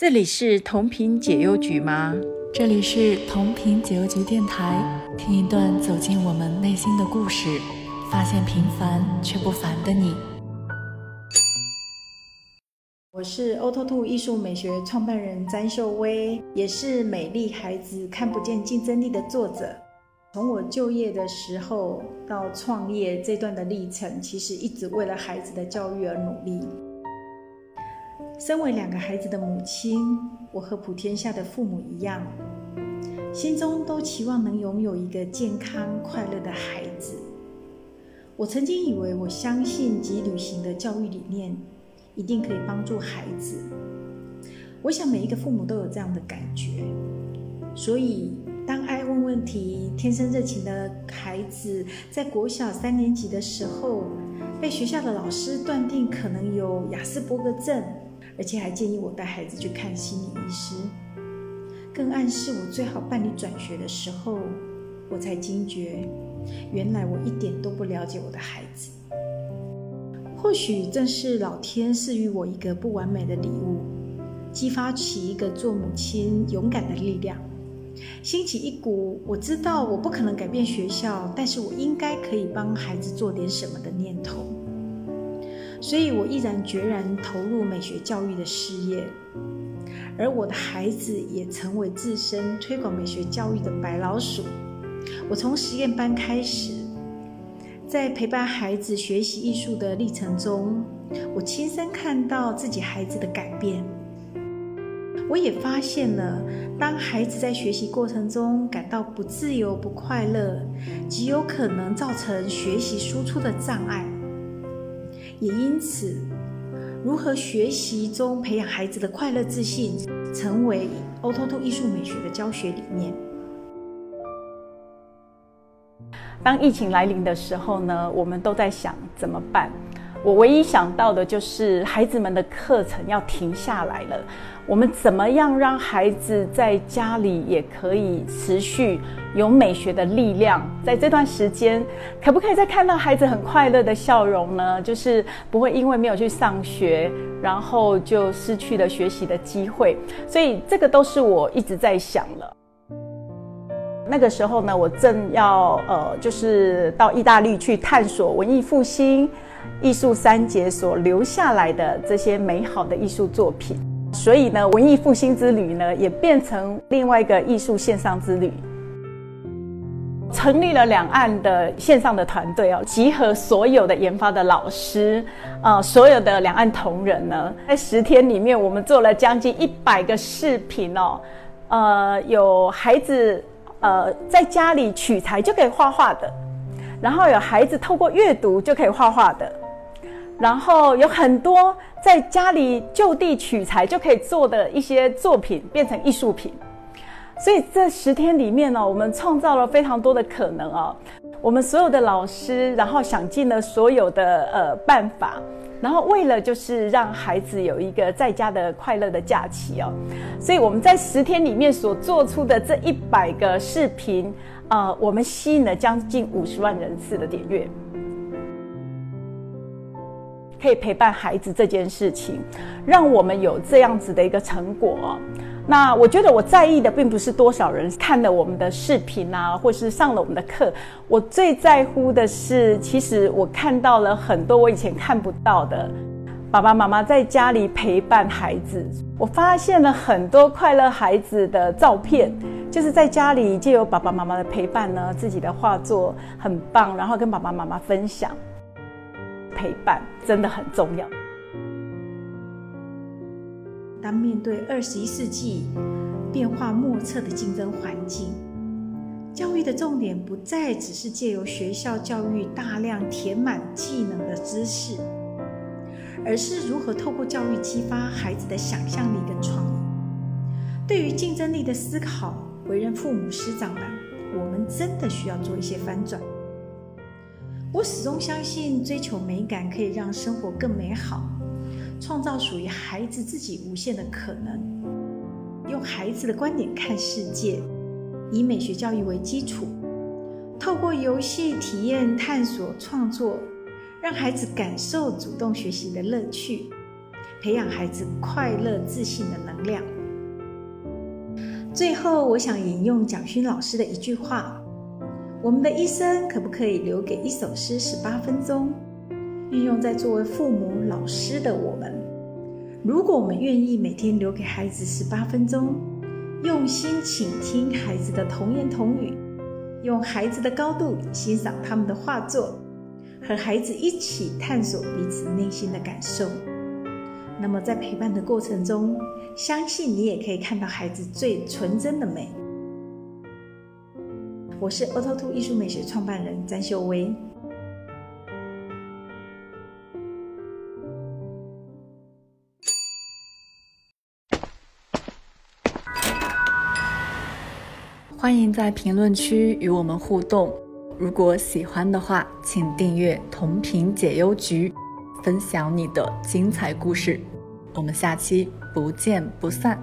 这里是同频解忧局吗？这里是同频解忧局电台，听一段走进我们内心的故事，发现平凡却不凡的你。我是 Auto Two 艺术美学创办人詹秀薇，也是《美丽孩子看不见竞争力》的作者。从我就业的时候到创业这段的历程，其实一直为了孩子的教育而努力。身为两个孩子的母亲，我和普天下的父母一样，心中都期望能拥有一个健康快乐的孩子。我曾经以为，我相信及履行的教育理念，一定可以帮助孩子。我想每一个父母都有这样的感觉。所以，当爱问问题、天生热情的孩子在国小三年级的时候，被学校的老师断定可能有雅斯伯格症。而且还建议我带孩子去看心理医师，更暗示我最好办理转学的时候，我才惊觉，原来我一点都不了解我的孩子。或许正是老天赐予我一个不完美的礼物，激发起一个做母亲勇敢的力量，兴起一股我知道我不可能改变学校，但是我应该可以帮孩子做点什么的念头。所以我毅然决然投入美学教育的事业，而我的孩子也成为自身推广美学教育的白老鼠。我从实验班开始，在陪伴孩子学习艺术的历程中，我亲身看到自己孩子的改变。我也发现了，当孩子在学习过程中感到不自由、不快乐，极有可能造成学习输出的障碍。也因此，如何学习中培养孩子的快乐自信，成为 Oto To 艺术美学的教学理念。当疫情来临的时候呢，我们都在想怎么办。我唯一想到的就是孩子们的课程要停下来了。我们怎么样让孩子在家里也可以持续有美学的力量？在这段时间，可不可以再看到孩子很快乐的笑容呢？就是不会因为没有去上学，然后就失去了学习的机会。所以这个都是我一直在想了。那个时候呢，我正要呃，就是到意大利去探索文艺复兴。艺术三杰所留下来的这些美好的艺术作品，所以呢，文艺复兴之旅呢，也变成另外一个艺术线上之旅。成立了两岸的线上的团队哦，集合所有的研发的老师，呃，所有的两岸同仁呢，在十天里面，我们做了将近一百个视频哦，呃，有孩子呃在家里取材就可以画画的。然后有孩子透过阅读就可以画画的，然后有很多在家里就地取材就可以做的一些作品变成艺术品，所以这十天里面呢，我们创造了非常多的可能哦。我们所有的老师，然后想尽了所有的呃办法，然后为了就是让孩子有一个在家的快乐的假期哦，所以我们在十天里面所做出的这一百个视频。呃，我们吸引了将近五十万人次的点阅，可以陪伴孩子这件事情，让我们有这样子的一个成果。那我觉得我在意的并不是多少人看了我们的视频啊，或是上了我们的课，我最在乎的是，其实我看到了很多我以前看不到的。爸爸妈妈在家里陪伴孩子，我发现了很多快乐孩子的照片，就是在家里借由爸爸妈妈的陪伴呢，自己的画作很棒，然后跟爸爸妈妈分享。陪伴真的很重要。当面对二十一世纪变化莫测的竞争环境，教育的重点不再只是借由学校教育大量填满技能的知识。而是如何透过教育激发孩子的想象力跟创意？对于竞争力的思考，为人父母师长们，我们真的需要做一些翻转。我始终相信，追求美感可以让生活更美好，创造属于孩子自己无限的可能。用孩子的观点看世界，以美学教育为基础，透过游戏体验、探索、创作。让孩子感受主动学习的乐趣，培养孩子快乐自信的能量。最后，我想引用蒋勋老师的一句话：“我们的一生可不可以留给一首诗十八分钟？运用在作为父母、老师的我们，如果我们愿意每天留给孩子十八分钟，用心倾听孩子的童言童语，用孩子的高度欣赏他们的画作，和孩子一起探索彼此内心的感受。”那么，在陪伴的过程中，相信你也可以看到孩子最纯真的美。我是 Auto Two 艺术美学创办人詹秀薇。欢迎在评论区与我们互动。如果喜欢的话，请订阅同频解忧局。分享你的精彩故事，我们下期不见不散。